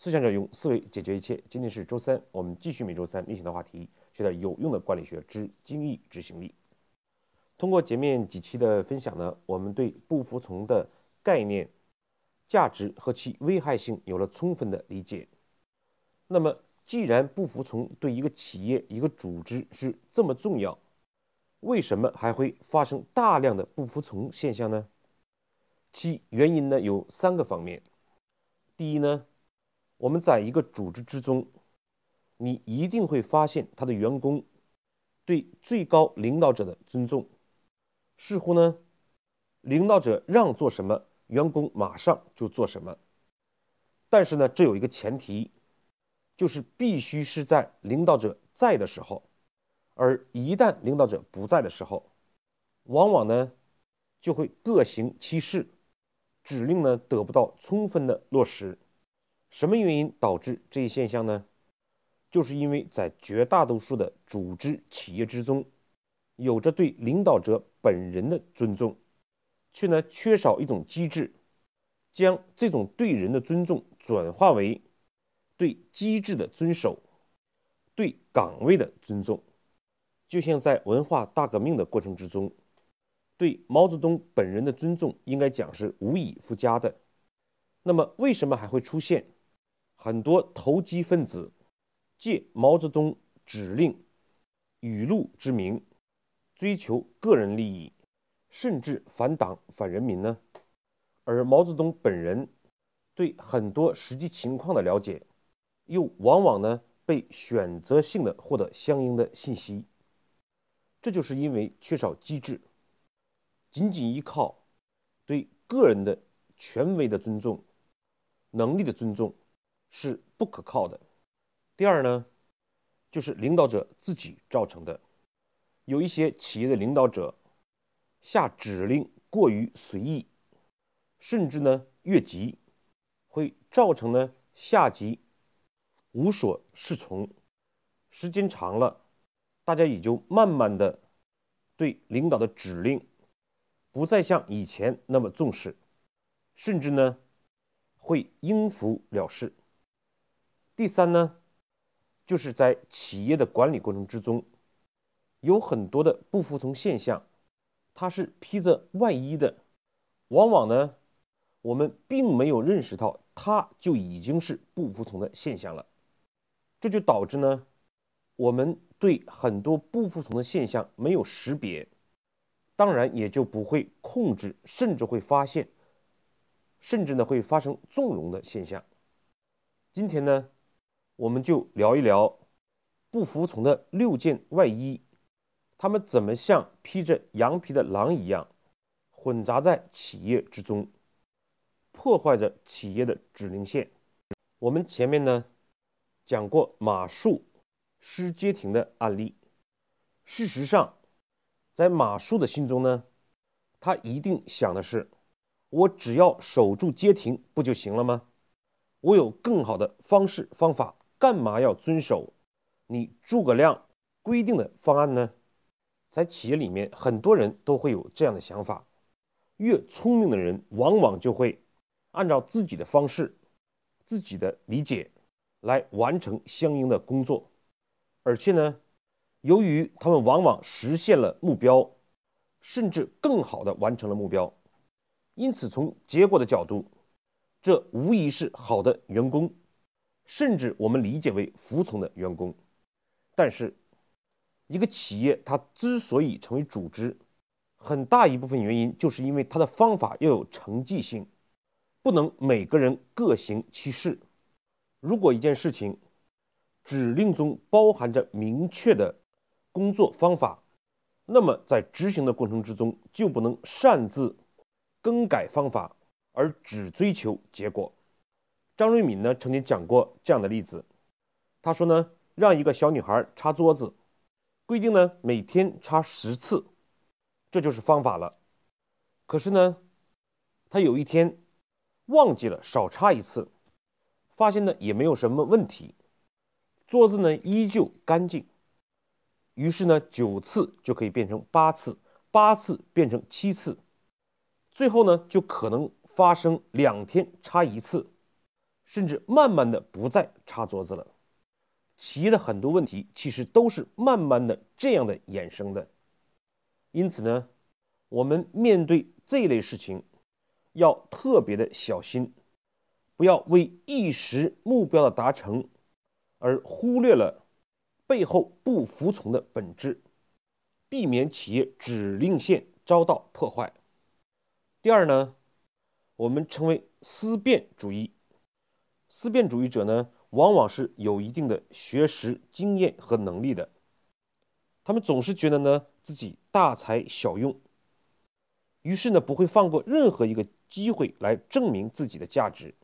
思想者用思维解决一切。今天是周三，我们继续每周三例行的话题，学点有用的管理学之精益执行力。通过前面几期的分享呢，我们对不服从的概念、价值和其危害性有了充分的理解。那么，既然不服从对一个企业、一个组织是这么重要，为什么还会发生大量的不服从现象呢？其原因呢有三个方面。第一呢。我们在一个组织之中，你一定会发现他的员工对最高领导者的尊重。似乎呢，领导者让做什么，员工马上就做什么。但是呢，这有一个前提，就是必须是在领导者在的时候。而一旦领导者不在的时候，往往呢就会各行其事，指令呢得不到充分的落实。什么原因导致这一现象呢？就是因为在绝大多数的组织企业之中，有着对领导者本人的尊重，却呢缺少一种机制，将这种对人的尊重转化为对机制的遵守、对岗位的尊重。就像在文化大革命的过程之中，对毛泽东本人的尊重应该讲是无以复加的。那么，为什么还会出现？很多投机分子借毛泽东指令、语录之名，追求个人利益，甚至反党反人民呢。而毛泽东本人对很多实际情况的了解，又往往呢被选择性的获得相应的信息。这就是因为缺少机制，仅仅依靠对个人的权威的尊重、能力的尊重。是不可靠的。第二呢，就是领导者自己造成的。有一些企业的领导者下指令过于随意，甚至呢越级，会造成呢下级无所适从。时间长了，大家也就慢慢的对领导的指令不再像以前那么重视，甚至呢会应付了事。第三呢，就是在企业的管理过程之中，有很多的不服从现象，它是披着外衣的，往往呢，我们并没有认识到它就已经是不服从的现象了，这就导致呢，我们对很多不服从的现象没有识别，当然也就不会控制，甚至会发现，甚至呢会发生纵容的现象。今天呢。我们就聊一聊不服从的六件外衣，他们怎么像披着羊皮的狼一样，混杂在企业之中，破坏着企业的指令线。我们前面呢讲过马术失街亭的案例。事实上，在马术的心中呢，他一定想的是：我只要守住街亭不就行了吗？我有更好的方式方法。干嘛要遵守你诸葛亮规定的方案呢？在企业里面，很多人都会有这样的想法。越聪明的人，往往就会按照自己的方式、自己的理解来完成相应的工作。而且呢，由于他们往往实现了目标，甚至更好的完成了目标，因此从结果的角度，这无疑是好的员工。甚至我们理解为服从的员工，但是一个企业它之所以成为组织，很大一部分原因就是因为它的方法要有成绩性，不能每个人各行其事。如果一件事情指令中包含着明确的工作方法，那么在执行的过程之中就不能擅自更改方法，而只追求结果。张瑞敏呢曾经讲过这样的例子，他说呢，让一个小女孩擦桌子，规定呢每天擦十次，这就是方法了。可是呢，他有一天忘记了少擦一次，发现呢也没有什么问题，桌子呢依旧干净。于是呢九次就可以变成八次，八次变成七次，最后呢就可能发生两天擦一次。甚至慢慢的不再擦桌子了。企业的很多问题其实都是慢慢的这样的衍生的。因此呢，我们面对这类事情要特别的小心，不要为一时目标的达成而忽略了背后不服从的本质，避免企业指令线遭到破坏。第二呢，我们称为思辨主义。思辨主义者呢，往往是有一定的学识经验和能力的，他们总是觉得呢自己大材小用，于是呢不会放过任何一个机会来证明自己的价值。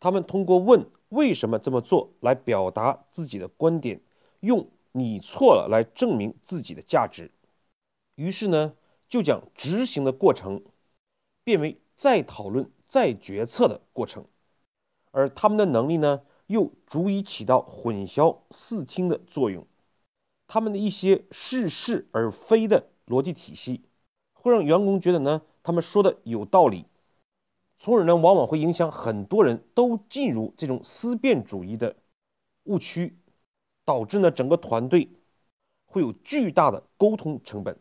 他们通过问为什么这么做来表达自己的观点，用你错了来证明自己的价值。于是呢就将执行的过程变为再讨论、再决策的过程。而他们的能力呢，又足以起到混淆视听的作用。他们的一些似是而非的逻辑体系，会让员工觉得呢，他们说的有道理，从而呢，往往会影响很多人都进入这种思辨主义的误区，导致呢，整个团队会有巨大的沟通成本。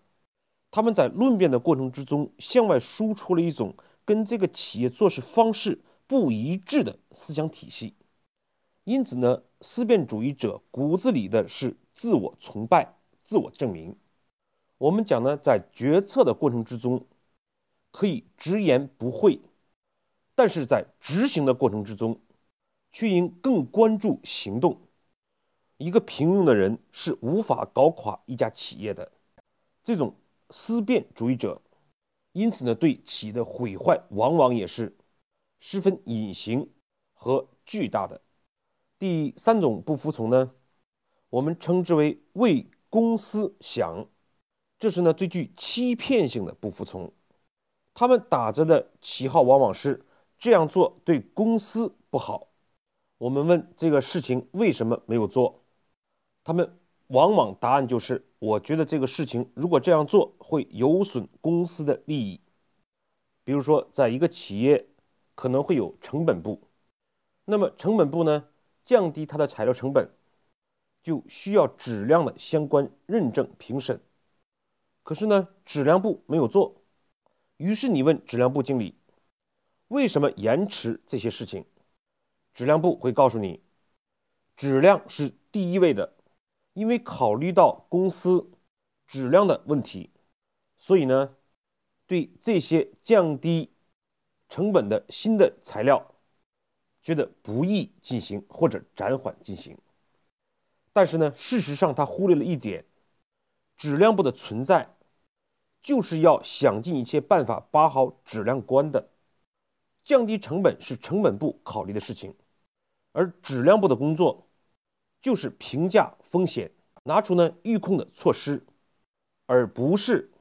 他们在论辩的过程之中，向外输出了一种跟这个企业做事方式。不一致的思想体系，因此呢，思辨主义者骨子里的是自我崇拜、自我证明。我们讲呢，在决策的过程之中，可以直言不讳，但是在执行的过程之中，却应更关注行动。一个平庸的人是无法搞垮一家企业的。这种思辨主义者，因此呢，对企业的毁坏往往也是。十分隐形和巨大的第三种不服从呢，我们称之为为公司想，这是呢最具欺骗性的不服从。他们打着的旗号往往是这样做对公司不好。我们问这个事情为什么没有做，他们往往答案就是我觉得这个事情如果这样做会有损公司的利益。比如说，在一个企业。可能会有成本部，那么成本部呢，降低它的材料成本，就需要质量的相关认证评审。可是呢，质量部没有做，于是你问质量部经理，为什么延迟这些事情？质量部会告诉你，质量是第一位的，因为考虑到公司质量的问题，所以呢，对这些降低。成本的新的材料，觉得不易进行或者暂缓进行，但是呢，事实上他忽略了一点，质量部的存在，就是要想尽一切办法把好质量关的，降低成本是成本部考虑的事情，而质量部的工作，就是评价风险，拿出呢预控的措施，而不是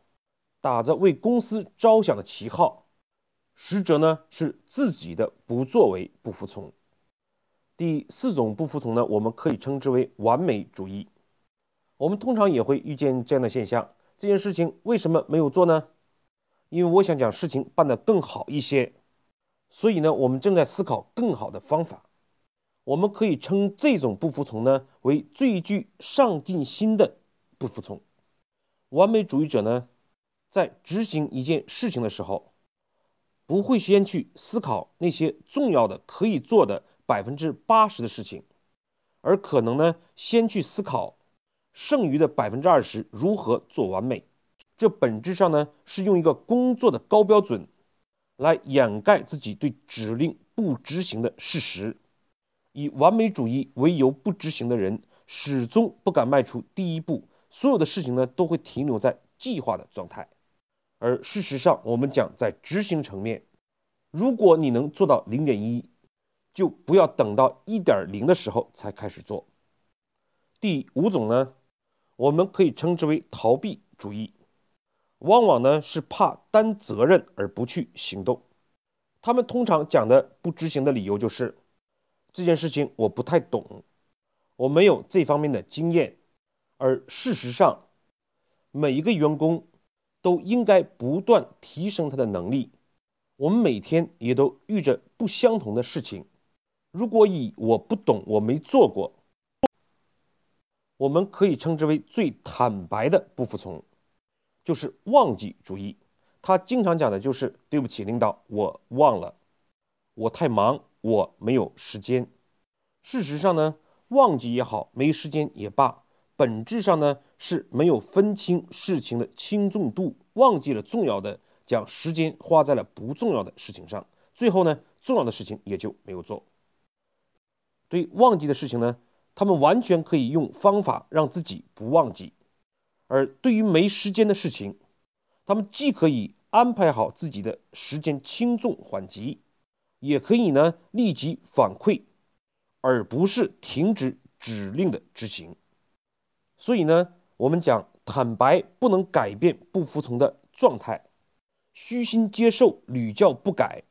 打着为公司着想的旗号。实则呢是自己的不作为不服从。第四种不服从呢，我们可以称之为完美主义。我们通常也会遇见这样的现象：这件事情为什么没有做呢？因为我想将事情办得更好一些，所以呢，我们正在思考更好的方法。我们可以称这种不服从呢为最具上进心的不服从。完美主义者呢，在执行一件事情的时候。不会先去思考那些重要的可以做的百分之八十的事情，而可能呢先去思考剩余的百分之二十如何做完美。这本质上呢是用一个工作的高标准来掩盖自己对指令不执行的事实。以完美主义为由不执行的人始终不敢迈出第一步，所有的事情呢都会停留在计划的状态。而事实上，我们讲在执行层面，如果你能做到零点一，就不要等到一点零的时候才开始做。第五种呢，我们可以称之为逃避主义，往往呢是怕担责任而不去行动。他们通常讲的不执行的理由就是这件事情我不太懂，我没有这方面的经验。而事实上，每一个员工。都应该不断提升他的能力。我们每天也都遇着不相同的事情。如果以我不懂，我没做过，我们可以称之为最坦白的不服从，就是忘记主义。他经常讲的就是对不起，领导，我忘了，我太忙，我没有时间。事实上呢，忘记也好，没时间也罢，本质上呢是没有分清事情的轻重度，忘记了重要的，将时间花在了不重要的事情上，最后呢，重要的事情也就没有做。对忘记的事情呢，他们完全可以用方法让自己不忘记；而对于没时间的事情，他们既可以安排好自己的时间轻重缓急，也可以呢立即反馈，而不是停止指令的执行。所以呢，我们讲坦白不能改变不服从的状态，虚心接受屡教不改，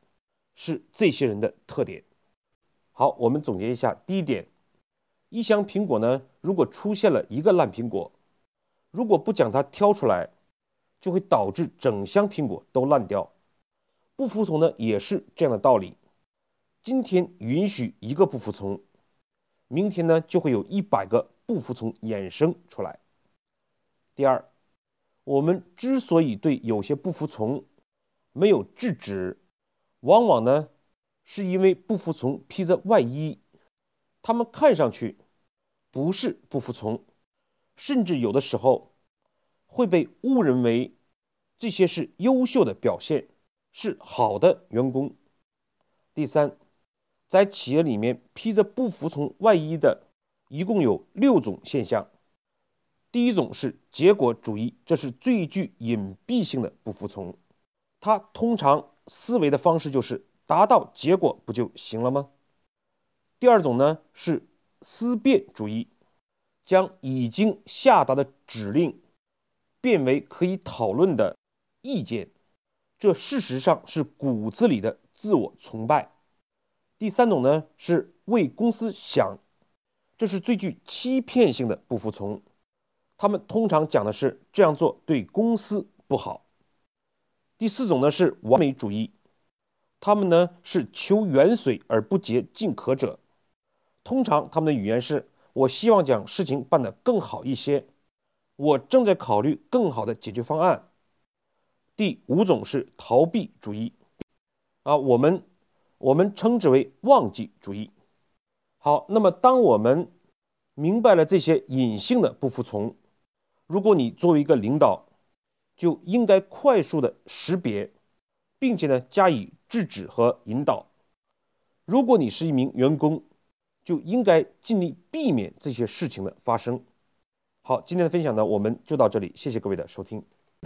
是这些人的特点。好，我们总结一下。第一点，一箱苹果呢，如果出现了一个烂苹果，如果不将它挑出来，就会导致整箱苹果都烂掉。不服从呢，也是这样的道理。今天允许一个不服从，明天呢，就会有一百个不服从衍生出来。第二，我们之所以对有些不服从没有制止，往往呢。是因为不服从披着外衣，他们看上去不是不服从，甚至有的时候会被误认为这些是优秀的表现，是好的员工。第三，在企业里面披着不服从外衣的一共有六种现象。第一种是结果主义，这是最具隐蔽性的不服从，他通常思维的方式就是。达到结果不就行了吗？第二种呢是思辨主义，将已经下达的指令变为可以讨论的意见，这事实上是骨子里的自我崇拜。第三种呢是为公司想，这是最具欺骗性的不服从，他们通常讲的是这样做对公司不好。第四种呢是完美主义。他们呢是求远水而不竭近渴者，通常他们的语言是：我希望将事情办得更好一些，我正在考虑更好的解决方案。第五种是逃避主义，啊，我们我们称之为忘记主义。好，那么当我们明白了这些隐性的不服从，如果你作为一个领导，就应该快速的识别。并且呢，加以制止和引导。如果你是一名员工，就应该尽力避免这些事情的发生。好，今天的分享呢，我们就到这里，谢谢各位的收听。